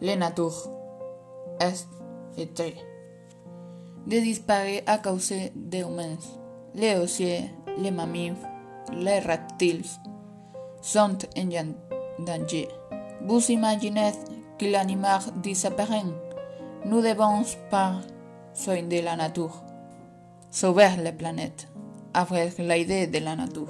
les nature est été de disparaître à cause des humains. Les ossiers, les mammifères, les reptiles sont en danger. Vous imaginez que l'animal disparaît. Nous devons pas soigner de la nature, sauver la planète avec l'idée de la nature.